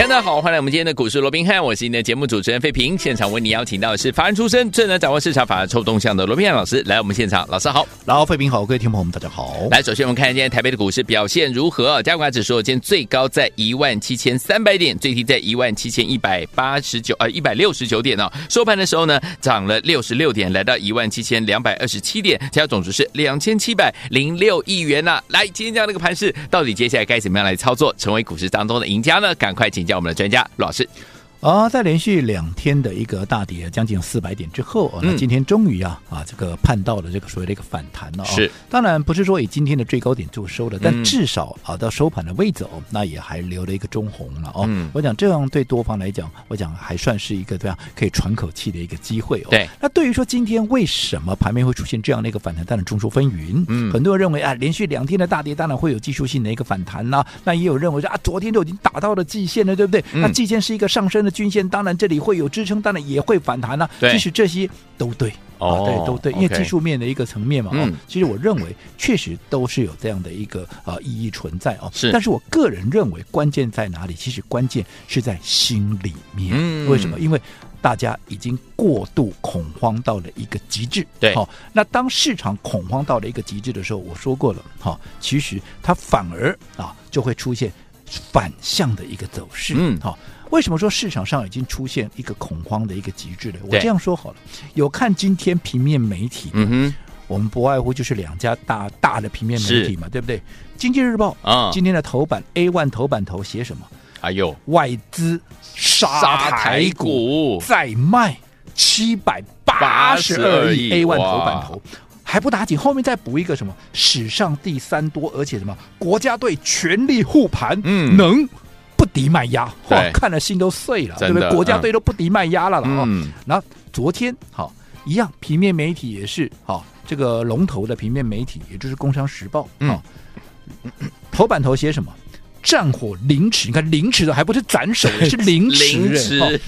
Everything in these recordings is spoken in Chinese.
大家好，欢迎来我们今天的股市罗宾汉，我是您的节目主持人费平。现场为你邀请到的是法人出身、最能掌握市场法人臭动向的罗宾汉老师来我们现场。老师好，然后费平好，各位听众朋友们大家好。来，首先我们看今天台北的股市表现如何？加权指数今天最高在一万七千三百点，最低在一万七千一百八十九，呃，一百六十九点哦。收盘的时候呢，涨了六十六点，来到一万七千两百二十七点，成交总值是两千七百零六亿元呐、来，今天这样的一个盘势，到底接下来该怎么样来操作，成为股市当中的赢家呢？赶快请教我们的专家陆老师。啊，在连续两天的一个大跌，将近四百点之后，啊，那今天终于啊啊，这个盼到了这个所谓的一个反弹了。是，当然不是说以今天的最高点做收的，但至少啊到收盘的位置哦，那也还留了一个中红了哦。我讲这样对多方来讲，我讲还算是一个这样可以喘口气的一个机会哦。对。那对于说今天为什么盘面会出现这样的一个反弹，当然众说纷纭。嗯。很多人认为啊，连续两天的大跌，当然会有技术性的一个反弹呐。那也有认为说啊，昨天就已经打到了季线了，对不对？那季线是一个上升的均线，当然这。里会有支撑，当然也会反弹呢、啊。其实这些都对，哦，对，都对，因为技术面的一个层面嘛。哦，其实我认为确实都是有这样的一个啊、呃、意义存在哦。是，但是我个人认为关键在哪里？其实关键是在心里面。嗯，为什么？因为大家已经过度恐慌到了一个极致。对，好、哦，那当市场恐慌到了一个极致的时候，我说过了，哈、哦，其实它反而啊就会出现反向的一个走势。嗯，好、哦。为什么说市场上已经出现一个恐慌的一个极致了？我这样说好了，有看今天平面媒体，嗯哼，我们不外乎就是两家大大的平面媒体嘛，对不对？经济日报啊，今天的头版 A one 头版头写什么？哎呦，外资杀台股再卖七百八十二亿 A one 头版头，还不打紧，后面再补一个什么？史上第三多，而且什么？国家队全力护盘，嗯，能。不敌卖压，哇，看了心都碎了，对不对？国家队都不敌卖压了了啊！嗯、然后昨天好一样，平面媒体也是好，这个龙头的平面媒体，也就是《工商时报》啊，嗯、头版头写什么？战火凌迟，你看凌迟的还不是斩首，是 凌迟，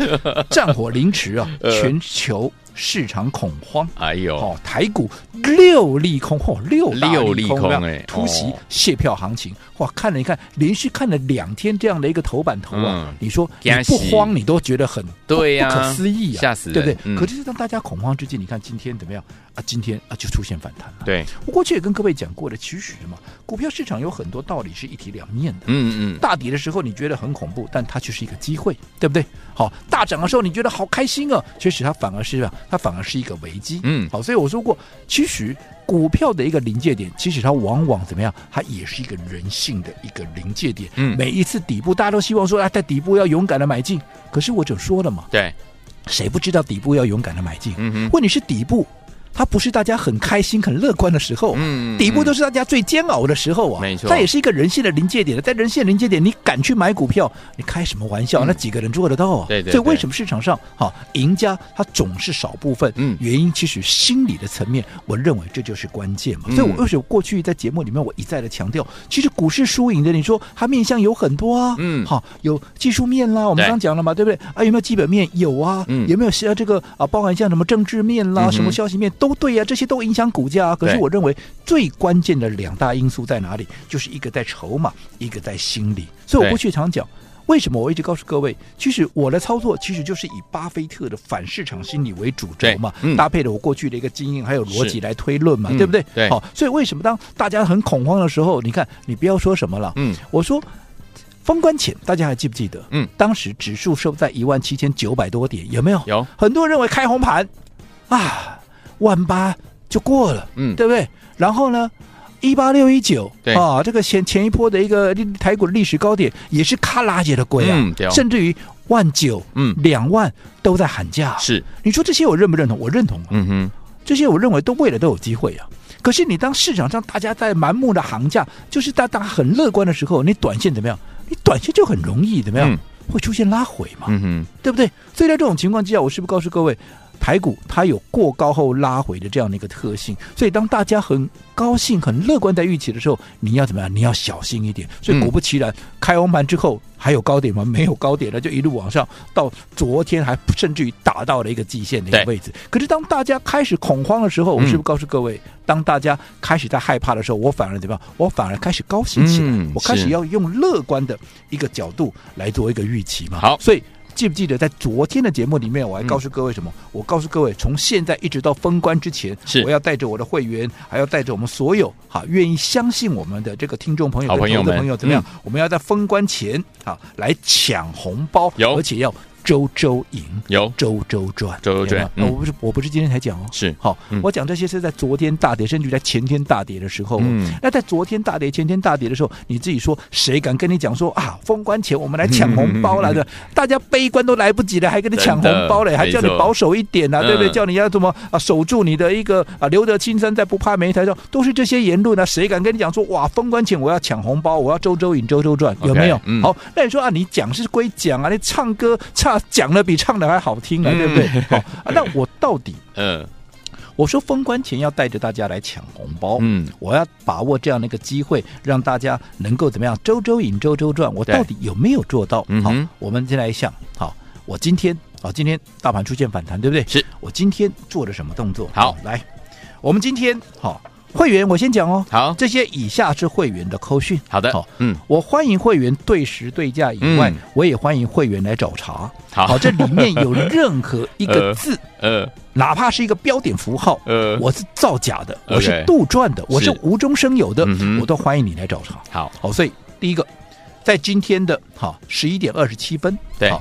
战火凌迟啊！全球。市场恐慌，哎呦，哦，台股六利空，嚯、哦，六六利空哎，突袭卸票行情，哇，看了一看，连续看了两天这样的一个头版头啊，嗯、你说你不慌，你都觉得很对呀，不可思议啊，吓死，对不对？嗯、可是当大家恐慌之际，你看今天怎么样啊？今天啊就出现反弹了。对，我过去也跟各位讲过的，其实嘛，股票市场有很多道理是一体两面的。嗯嗯，大底的时候你觉得很恐怖，但它却是一个机会，对不对？好，大涨的时候你觉得好开心啊，其实它反而是啊。它反而是一个危机，嗯，好，所以我说过，其实股票的一个临界点，其实它往往怎么样？它也是一个人性的一个临界点。嗯，每一次底部，大家都希望说，啊，在底部要勇敢的买进。可是我就说了嘛，对，谁不知道底部要勇敢的买进？嗯哼，问题是底部。它不是大家很开心、很乐观的时候，嗯，底部都是大家最煎熬的时候啊，没错，它也是一个人性的临界点的，在人性的临界点，你敢去买股票，你开什么玩笑？那几个人做得到啊？对对。所以为什么市场上哈赢家他总是少部分？嗯，原因其实心理的层面，我认为这就是关键嘛。所以我为什么过去在节目里面我一再的强调，其实股市输赢的，你说它面向有很多啊，嗯，好，有技术面啦，我们刚讲了嘛，对不对？啊，有没有基本面？有啊，嗯，有没有像这个啊，包含像什么政治面啦，什么消息面？都对呀、啊，这些都影响股价啊。可是我认为最关键的两大因素在哪里？就是一个在筹码，一个在心理。所以我过去常讲，为什么我一直告诉各位，其实我的操作其实就是以巴菲特的反市场心理为主轴嘛，嗯、搭配了我过去的一个经验还有逻辑来推论嘛，对不对？嗯、对。好，所以为什么当大家很恐慌的时候，你看，你不要说什么了，嗯，我说封关前大家还记不记得？嗯，当时指数收在一万七千九百多点，有没有？有。很多人认为开红盘啊。万八就过了，嗯，对不对？然后呢，一八六一九，对啊，这个前前一波的一个台股的历史高点也是咔啦姐的鬼啊，嗯、甚至于万九，嗯，两万都在喊价。是，你说这些我认不认同？我认同、啊，嗯哼，这些我认为都未来都有机会啊。可是你当市场上大家在盲目的行价，就是大家很乐观的时候，你短线怎么样？你短线就很容易怎么样？嗯、会出现拉回嘛，嗯哼，对不对？所以在这种情况之下，我是不是告诉各位？台股它有过高后拉回的这样的一个特性，所以当大家很高兴、很乐观在预期的时候，你要怎么样？你要小心一点。所以果不其然，嗯、开红盘之后还有高点吗？没有高点了，就一路往上，到昨天还甚至于达到了一个极限的一个位置。可是当大家开始恐慌的时候，我是不是告诉各位，嗯、当大家开始在害怕的时候，我反而怎么样？我反而开始高兴起来，嗯、我开始要用乐观的一个角度来做一个预期嘛。好，所以。记不记得在昨天的节目里面，我还告诉各位什么？嗯、我告诉各位，从现在一直到封关之前，我要带着我的会员，还要带着我们所有哈愿意相信我们的这个听众朋友、好朋友们、朋友怎么样？嗯、我们要在封关前啊来抢红包，而且要。周周赢有周周赚，周周赚。我不是我不是今天才讲哦，是好，我讲这些是在昨天大跌，甚至在前天大跌的时候。嗯，那在昨天大跌、前天大跌的时候，你自己说，谁敢跟你讲说啊？封关前我们来抢红包来的，大家悲观都来不及了，还跟你抢红包嘞，还叫你保守一点呐，对不对？叫你要怎么啊？守住你的一个啊，留得青山在，不怕没柴烧，都是这些言论啊。谁敢跟你讲说哇？封关前我要抢红包，我要周周赢、周周赚，有没有？好，那你说啊，你讲是归讲啊，你唱歌唱。讲的比唱的还好听啊，对不对？好、哦，那我到底，嗯，我说封关前要带着大家来抢红包，嗯，我要把握这样的一个机会，让大家能够怎么样，周周赢，周周赚。我到底有没有做到？好，我们先来想，好，我今天啊，今天大盘出现反弹，对不对？是我今天做了什么动作？好，来，我们今天好。会员，我先讲哦。好，这些以下是会员的扣讯。好的，好，嗯，我欢迎会员对时对价以外，我也欢迎会员来找茬。好，这里面有任何一个 字，呃，哪怕是一个标点符号，呃，我是造假的，我是杜撰的，我是无中生有的，我都欢迎你来找茬。好，好，所以第一个，在今天的哈十一点二十七分，对，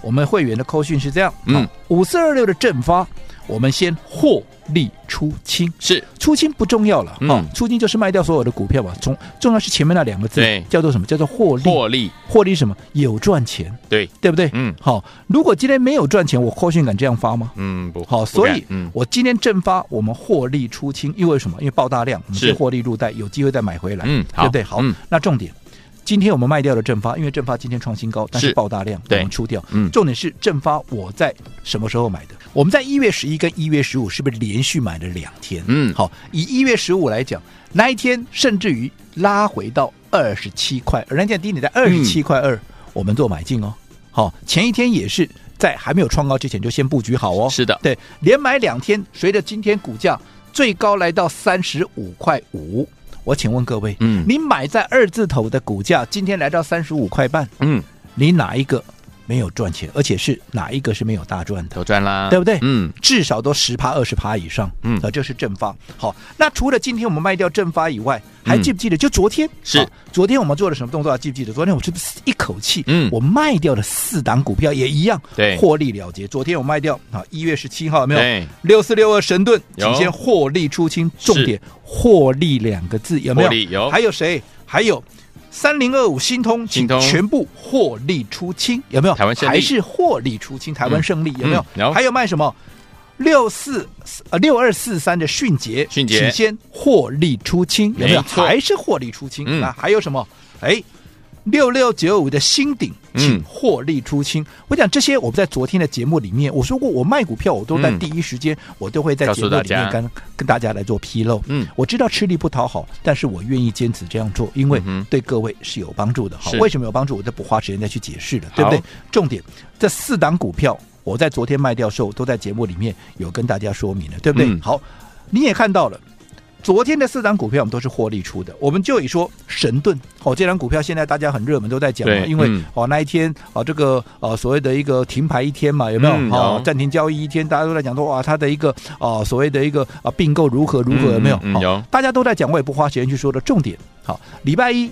我们会员的扣讯是这样，嗯，五四二六的正发。我们先获利出清，是出清不重要了，嗯，出清就是卖掉所有的股票吧。从重要是前面那两个字，叫做什么？叫做获利，获利，获利什么？有赚钱，对，对不对？嗯，好。如果今天没有赚钱，我后续敢这样发吗？嗯，不好。所以，嗯，我今天正发，我们获利出清，因为什么？因为爆大量，我们先获利入袋，有机会再买回来，嗯，对不对？好，那重点。今天我们卖掉了正发，因为正发今天创新高，但是爆大量，我们出掉。嗯，重点是正发我在什么时候买的？我们在一月十一跟一月十五是不是连续买了两天？嗯，好，以一月十五来讲，那一天甚至于拉回到二十七块，而那天低点在二十七块二，我们做买进哦。好，前一天也是在还没有创高之前就先布局好哦。是的，对，连买两天，随着今天股价最高来到三十五块五。我请问各位，嗯，你买在二字头的股价，今天来到三十五块半，嗯，你哪一个没有赚钱？而且是哪一个是没有大赚的？都赚啦，对不对？嗯，至少都十趴二十趴以上，嗯，这就是正发。好，那除了今天我们卖掉正发以外，还记不记得？就昨天是昨天我们做了什么动作啊？记不记得？昨天我是不是一口气，嗯，我卖掉了四档股票，也一样，对，获利了结。昨天我卖掉啊，一月十七号有没有？六四六二神盾，首先获利出清，重点。获利两个字有没有？有，还有谁？还有三零二五新通，请全部获利出清有没有？台湾胜利还是获利出清？台湾胜利有没有？有。还有卖什么？六四呃六二四三的迅捷，迅捷请先获利出清有没有？还是获利出清？那还有什么？哎。六六九五的新顶，请获利出清。嗯、我讲这些，我们在昨天的节目里面我说过，我卖股票，我都在第一时间，我都会在节目里面跟跟大家来做披露。嗯，我知道吃力不讨好，但是我愿意坚持这样做，因为对各位是有帮助的。好，为什么有帮助？我就不花时间再去解释了，对不对？重点，这四档股票，我在昨天卖掉的时候，都在节目里面有跟大家说明了，对不对？嗯、好，你也看到了。昨天的四张股票我们都是获利出的，我们就以说神盾哦，这张股票现在大家很热门都在讲嘛，因为哦那一天哦这个呃所谓的一个停牌一天嘛，有没有哦暂停交易一天，大家都在讲说哇它的一个啊所谓的一个啊并购如何如何有没有？有，大家都在讲，我也不花时间去说的重点。好，礼拜一。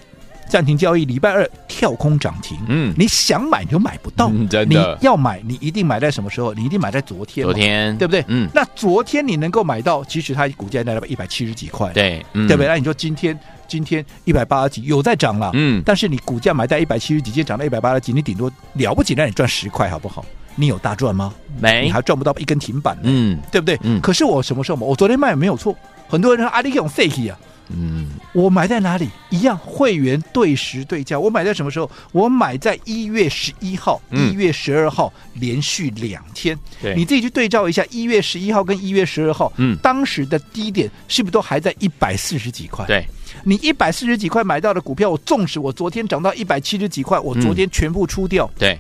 暂停交易，礼拜二跳空涨停。嗯，你想买你就买不到，嗯、真的。你要买，你一定买在什么时候？你一定买在昨天。昨天，对不对？嗯。那昨天你能够买到，其实它股价在一百七十几块。对，嗯、对不对？那你说今天，今天一百八十几，有在涨了。嗯。但是你股价买在一百七十几，今天涨到一百八十几，你顶多了不起，让你赚十块，好不好？你有大赚吗？没，你还赚不到一根停板。嗯，对不对？嗯。可是我什么时候买？我昨天卖没有错。很多人说阿里用 C K 啊。嗯，我买在哪里？一样，会员对时对价。我买在什么时候？我买在一月十一号、一月十二号，连续两天。对，你自己去对照一下，一月十一号跟一月十二号，嗯，当时的低点是不是都还在一百四十几块？对，你一百四十几块买到的股票，我纵使我昨天涨到一百七十几块，我昨天全部出掉。对，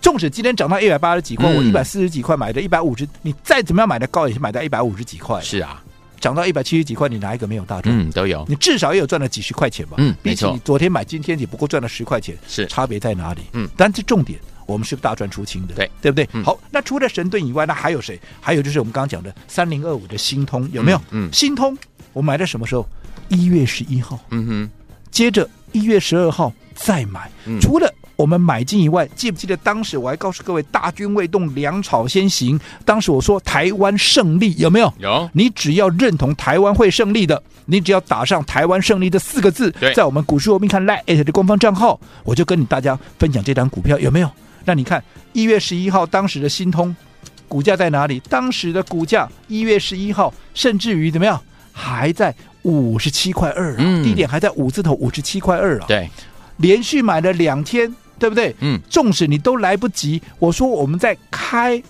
纵使今天涨到一百八十几块，我一百四十几块买的，一百五十，你再怎么样买的高，也是买到一百五十几块。是啊。涨到一百七十几块，你哪一个没有大赚？嗯，都有。你至少也有赚了几十块钱吧？嗯，比起你昨天买，今天也不过赚了十块钱，是差别在哪里？嗯，但是重点，我们是大赚出清的，对对不对？嗯、好，那除了神盾以外，那还有谁？还有就是我们刚刚讲的三零二五的新通，有没有？嗯，嗯新通我买在什么时候？一月十一号。嗯哼，接着一月十二号再买，嗯、除了。我们买进以外，记不记得当时我还告诉各位，大军未动，粮草先行。当时我说台湾胜利有没有？有。你只要认同台湾会胜利的，你只要打上台湾胜利这四个字，在我们股市罗宾汉 LINE@ 的官方账号，我就跟你大家分享这张股票有没有？那你看一月十一号当时的新通股价在哪里？当时的股价一月十一号甚至于怎么样？还在五十七块二啊，嗯、低点还在五字头五十七块二啊。对，连续买了两天。对不对？嗯，纵使你都来不及，我说我们在开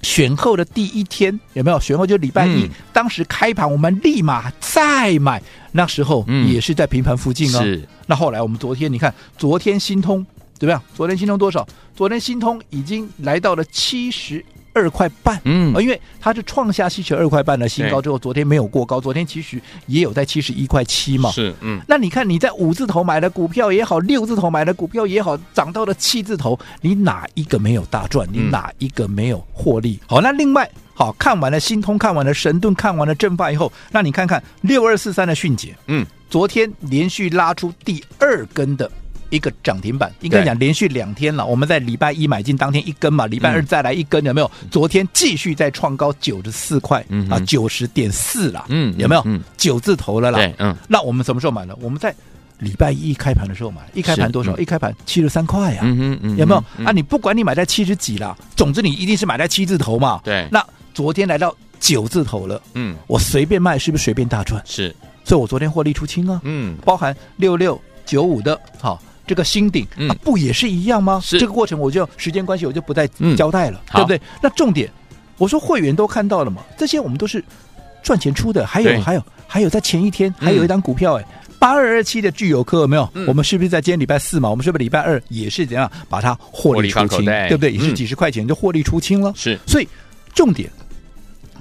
选后的第一天有没有？选后就礼拜一，嗯、当时开盘我们立马再买，那时候也是在平盘附近哦。嗯、是，那后来我们昨天你看，昨天新通怎么样？昨天新通多少？昨天新通已经来到了七十。二块半，嗯，因为它是创下七十二块半的新高之后，昨天没有过高，昨天其实也有在七十一块七嘛，是，嗯，那你看你在五字头买的股票也好，六字头买的股票也好，涨到了七字头，你哪一个没有大赚？你哪一个没有获利？嗯、好，那另外，好，看完了新通，看完了神盾，看完了正发以后，那你看看六二四三的迅捷，嗯，昨天连续拉出第二根的。一个涨停板，应该讲连续两天了。我们在礼拜一买进当天一根嘛，礼拜二再来一根，有没有？昨天继续再创高九十四块，啊，九十点四了，嗯，有没有？九字头了啦。嗯，那我们什么时候买的？我们在礼拜一开盘的时候买，一开盘多少？一开盘七十三块呀，啊，嗯嗯有没有？啊，你不管你买在七十几了，总之你一定是买在七字头嘛。对。那昨天来到九字头了，嗯，我随便卖是不是随便大赚？是，所以我昨天获利出清啊，嗯，包含六六九五的，好。这个新顶、嗯啊、不也是一样吗？是这个过程，我就时间关系，我就不再交代了，嗯、对不对？那重点，我说会员都看到了嘛，这些我们都是赚钱出的。还有，还有，还有，在前一天还有一档股票，哎，八二二七的聚友科有没有？嗯、我们是不是在今天礼拜四嘛？我们是不是礼拜二也是怎样把它获利出清？对不对？也是几十块钱就获利出清了。是，所以重点，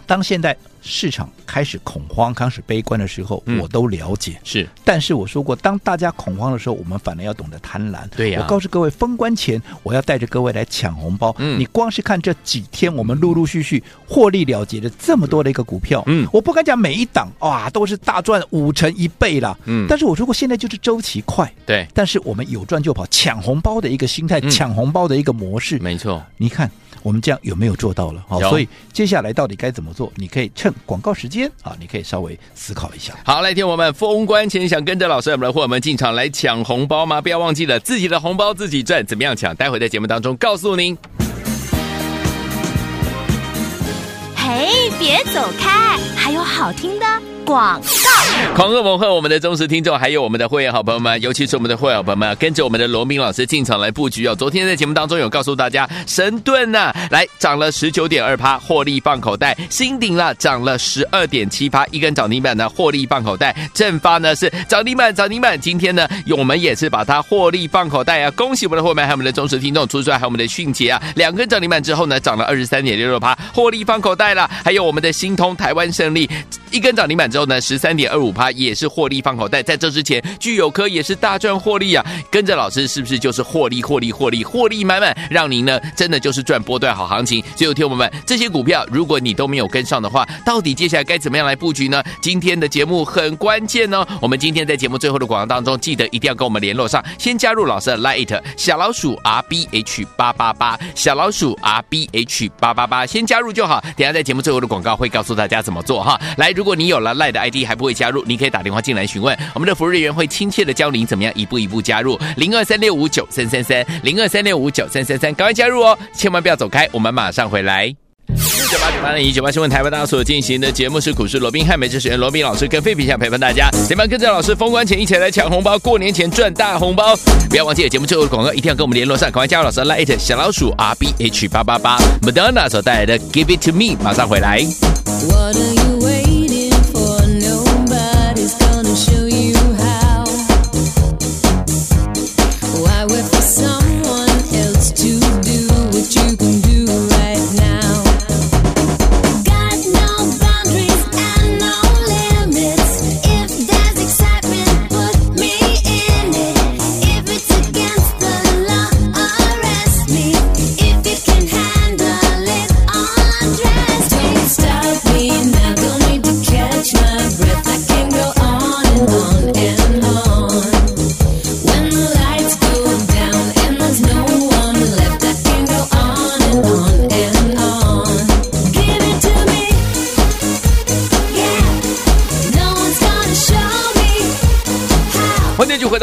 当现在。市场开始恐慌、开始悲观的时候，我都了解。是，但是我说过，当大家恐慌的时候，我们反而要懂得贪婪。对呀，我告诉各位，封关前我要带着各位来抢红包。嗯，你光是看这几天，我们陆陆续续获利了结的这么多的一个股票，嗯，我不敢讲每一档哇都是大赚五成一倍了。嗯，但是我说过，现在就是周期快。对，但是我们有赚就跑，抢红包的一个心态，抢红包的一个模式。没错，你看。我们这样有没有做到了？好，所以接下来到底该怎么做？你可以趁广告时间啊，你可以稍微思考一下。好，来听我们封关前想跟着老师我们的伙伴们进场来抢红包吗？不要忘记了自己的红包自己赚，怎么样抢？待会在节目当中告诉您。嘿，别走开，还有好听的。广告，狂贺猛贺我们的忠实听众，还有我们的会员好朋友们，尤其是我们的会员好朋友们，跟着我们的罗明老师进场来布局哦。昨天在节目当中有告诉大家，神盾呐、啊，来涨了十九点二趴，获利放口袋；新鼎了，涨了十二点七趴，一根涨停板呢，获利放口袋；正发呢是涨停板，涨停板。今天呢，我们也是把它获利放口袋啊！恭喜我们的会员，还有我们的忠实听众，除此之外还有我们的迅捷啊，两根涨停板之后呢，涨了二十三点六六趴，获利放口袋了。还有我们的新通台湾胜利，一根涨停板之后呢，十三点二五趴也是获利放口袋。在这之前，聚友科也是大赚获利啊！跟着老师是不是就是获利获利获利获利满满，让您呢真的就是赚波段好行情？所以有听友们这些股票，如果你都没有跟上的话，到底接下来该怎么样来布局呢？今天的节目很关键哦！我们今天在节目最后的广告当中，记得一定要跟我们联络上，先加入老师的 Light 小老鼠 R B H 八八八小老鼠 R B H 八八八，先加入就好。等下在节目最后的广告会告诉大家怎么做哈。来，如果你有了 Lite 的 ID。还不会加入，你可以打电话进来询问，我们的服务人员会亲切的教您怎么样一步一步加入。零二三六五九三三三，零二三六五九三三三，赶快加入哦！千万不要走开，我们马上回来。九八九八零一九八新闻台湾大家所进行的节目是股市罗宾汉，美职学员罗宾老师跟费皮想陪伴大家，怎么样跟着老师封关前一起来抢红包，过年前赚大红包？不要忘记了节目最后的广告，一定要跟我们联络上，赶快加入老师的 LINE 小老鼠 R B H 八八八，Madonna 所带来的 Give It To Me，马上回来。在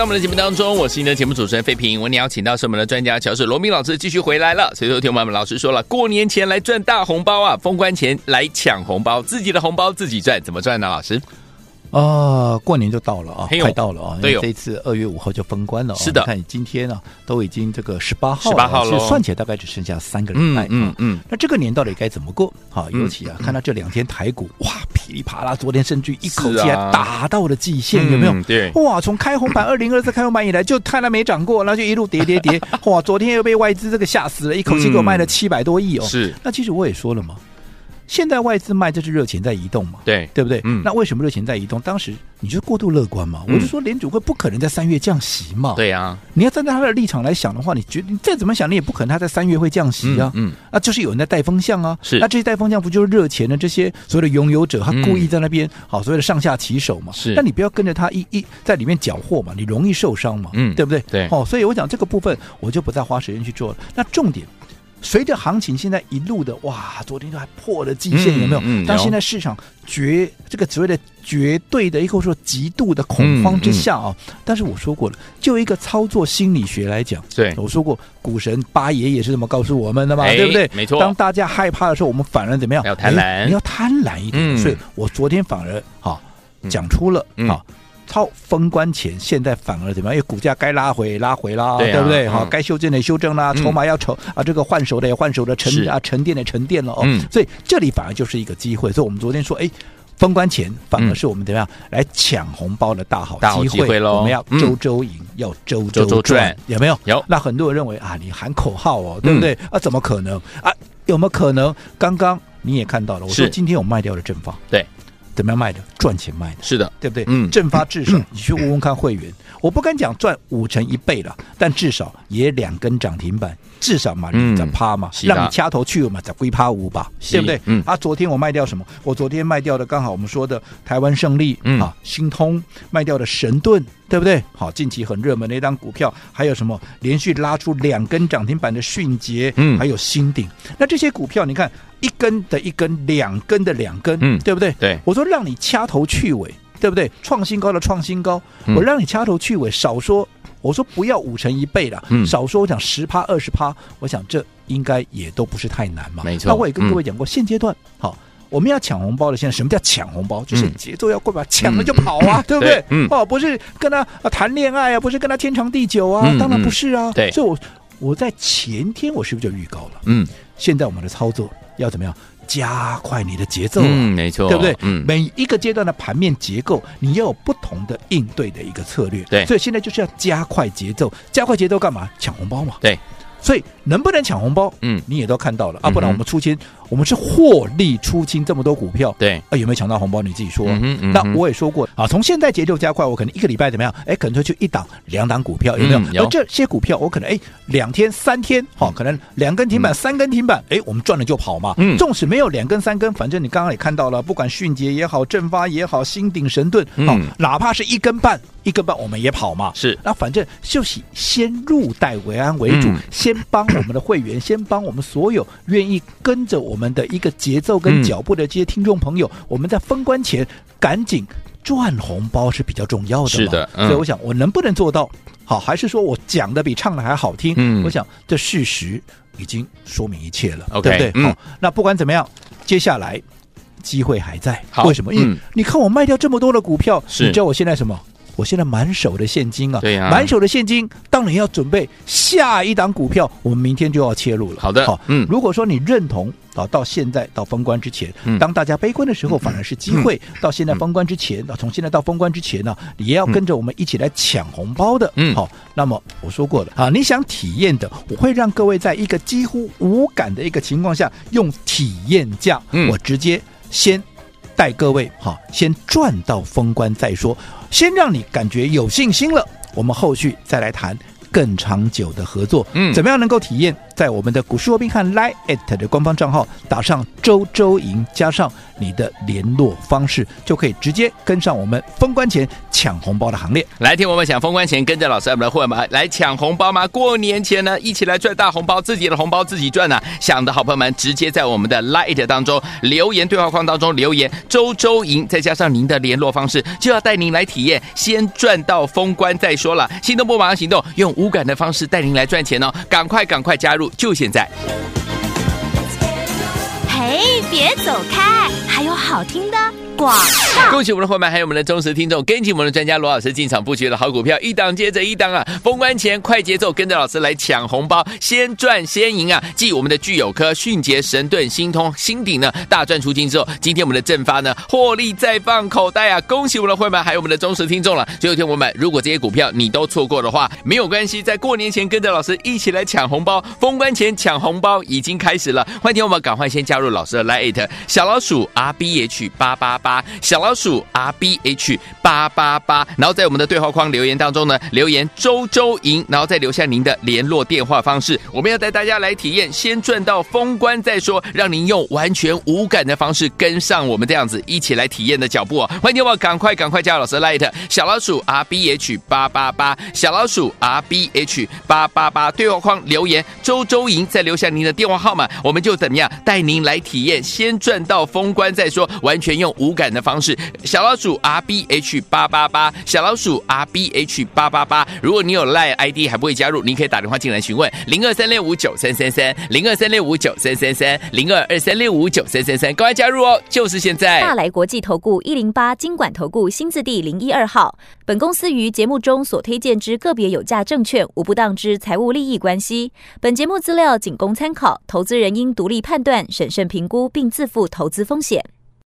我们的节目当中，我是你的节目主持人费平。我们邀请到是我们的专家乔氏罗明老师继续回来了。所以说，听我们老师说了，过年前来赚大红包啊，封关前来抢红包，自己的红包自己赚，怎么赚呢？老师？啊、呃，过年就到了啊，快到了啊！对，这一次二月五号就封关了。是的，看今天啊，都已经这个十八号，十八号了，算起来大概只剩下三个礼拜。嗯嗯，嗯。那这个年到底该怎么过？好，尤其啊，看到这两天台股哇噼里啪啦，昨天甚至一口气还达到了季线，有没有？对。哇，从开红盘二零二四开红盘以来，就看它没涨过，然后就一路跌跌跌。哇，昨天又被外资这个吓死了，一口气给我卖了七百多亿哦。是。那其实我也说了嘛。现在外资卖，这是热钱在移动嘛？对，对不对？嗯。那为什么热钱在移动？当时你就过度乐观嘛？嗯、我就说联储会不可能在三月降息嘛？对呀、啊。你要站在他的立场来想的话，你觉得你再怎么想，你也不可能他在三月会降息啊？嗯。嗯啊，就是有人在带风向啊。是。那这些带风向不就是热钱的这些所谓的拥有者，他故意在那边、嗯、好所谓的上下其手嘛？是。那你不要跟着他一一在里面搅和嘛，你容易受伤嘛？嗯，对不对？对。哦，所以我讲这个部分我就不再花时间去做了。那重点。随着行情现在一路的哇，昨天都还破了季线，有没有？嗯嗯、当现在市场绝这个所谓的绝对的，亦或说极度的恐慌之下啊、但是我说过了，就一个操作心理学来讲，对，我说过，股神八爷也是这么告诉我们的嘛，哎、对不对？没错。当大家害怕的时候，我们反而怎么样？要贪婪，哎、你要贪婪一点、嗯。所以我昨天反而哈讲出了啊。超封关前，现在反而怎么样？因为股价该拉回拉回啦，对，啊、对不对？好、嗯，该修正的修正啦，筹码要筹、嗯、啊，这个换手的也换手的沉啊沉淀的沉淀了哦、嗯。所以这里反而就是一个机会。所以我们昨天说，哎，封关前反而是我们怎么样、嗯、来抢红包的大好机会，大好机会喽。我们要周周赢、嗯，要周周赚，周赚，有没有？有。那很多人认为啊，你喊口号哦，对不对？嗯、啊，怎么可能啊？有没有可能？刚刚你也看到了，我说今天我卖掉了正方，对。怎么样卖的？赚钱卖的，是的，对不对？嗯，正发至少你去问问看会员，我不敢讲赚五成一倍了，但至少也两根涨停板，至少嘛你在趴嘛，让你掐头去尾嘛，再归趴五吧，对不对？嗯，啊，昨天我卖掉什么？我昨天卖掉的刚好我们说的台湾胜利，嗯啊，新通卖掉的神盾，对不对？好，近期很热门的一张股票，还有什么连续拉出两根涨停板的迅捷，嗯，还有新鼎，那这些股票你看。一根的一根，两根的两根，嗯，对不对？对，我说让你掐头去尾，对不对？创新高的创新高，嗯、我让你掐头去尾，少说，我说不要五成一倍了，嗯，少说我讲十趴二十趴，我想这应该也都不是太难嘛，没错。那我也跟各位讲过，嗯、现阶段好，我们要抢红包的，现在什么叫抢红包？就是节奏要快吧，抢了就跑啊，嗯、对不对？嗯，哦，不是跟他谈恋爱啊，不是跟他天长地久啊，嗯、当然不是啊，对。所以我我在前天我是不是就预告了？嗯，现在我们的操作。要怎么样加快你的节奏、啊？嗯，没错，对不对？嗯，每一个阶段的盘面结构，你要有不同的应对的一个策略。对，所以现在就是要加快节奏，加快节奏干嘛？抢红包嘛。对，所以能不能抢红包？嗯，你也都看到了、嗯、啊，不然我们出清。我们是获利出清这么多股票，对啊，有没有抢到红包？你自己说。嗯嗯、那我也说过啊，从现在节奏加快，我可能一个礼拜怎么样？哎，可能就去一档、两档股票，有没有？嗯、有。而这些股票，我可能哎，两天、三天，好、嗯，可能两根停板、嗯、三根停板，哎，我们赚了就跑嘛。嗯。纵使没有两根、三根，反正你刚刚也看到了，不管迅捷也好，正发也好，新鼎神盾，好、嗯，哪怕是一根半、一根半，我们也跑嘛。是。那反正就是先入袋为安为主，嗯、先帮我们的会员，先帮我们所有愿意跟着我们的一个节。奏跟脚步的这些听众朋友，嗯、我们在封关前赶紧赚红包是比较重要的。是的、嗯，所以我想我能不能做到？好，还是说我讲的比唱的还好听？嗯，我想这事实已经说明一切了，嗯、对不对？嗯、好，那不管怎么样，接下来机会还在，为什么？因为嗯你看我卖掉这么多的股票，你知道我现在什么？我现在满手的现金啊，对呀。满手的现金，当然要准备下一档股票，我们明天就要切入了。好的好，嗯。如果说你认同啊，到现在到封关之前，嗯。当大家悲观的时候，反而是机会；到现在封关之前，啊，从现在到封关之前呢，你也要跟着我们一起来抢红包的。嗯。好，那么我说过了啊，你想体验的，我会让各位在一个几乎无感的一个情况下，用体验价，嗯。我直接先。带各位哈，先赚到封关再说，先让你感觉有信心了，我们后续再来谈更长久的合作。嗯怎么样能够体验？在我们的股市罗宾汉 Line@ 的官方账号打上周周赢，加上你的联络方式，就可以直接跟上我们封关前抢红包的行列。来听我们想封关前跟着老师我们的会员来抢红包吗？过年前呢，一起来赚大红包，自己的红包自己赚呐、想的好朋友们，直接在我们的 Lite 当中留言对话框当中留言“周周赢”，再加上您的联络方式，就要带您来体验，先赚到封关再说了。心动不马上行动，用无感的方式带您来赚钱哦！赶快赶快加入，就现在！嘿，别走开，还有好听的广告。恭喜我们的伙伴，还有我们的忠实听众，跟紧我们的专家罗老师进场布局的好股票，一档接着一档啊！封关前快节奏，跟着老师来抢红包，先赚先赢啊！继我们的聚友科、迅捷、神盾、新通、新鼎呢大赚出金之后，今天我们的正发呢获利再放口袋啊！恭喜我们的伙伴，还有我们的忠实听众了。最后听我们，如果这些股票你都错过的话，没有关系，在过年前跟着老师一起来抢红包，封关前抢红包已经开始了。欢迎我们赶快先加入老师的 Lite 小老鼠 R B H 八八八小老鼠。R B H 八八八，然后在我们的对话框留言当中呢，留言周周赢，然后再留下您的联络电话方式。我们要带大家来体验，先赚到封关再说，让您用完全无感的方式跟上我们这样子一起来体验的脚步哦。欢迎你们赶快赶快加入老师 Light 小老鼠 R B H 八八八小老鼠 R B H 八八八对话框留言周周赢，再留下您的电话号码，我们就怎么样带您来体验，先赚到封关再说，完全用无感的方式。小老鼠 R B H 八八八，小老鼠 R B H 八八八。如果你有 Line ID 还不会加入，您可以打电话进来询问零二三六五九三三三零二三六五九三三三零二二三六五九三三三，赶快加入哦，就是现在。大来国际投顾一零八金管投顾新字第零一二号。本公司于节目中所推荐之个别有价证券，无不当之财务利益关系。本节目资料仅供参考，投资人应独立判断、审慎评估，并自负投资风险。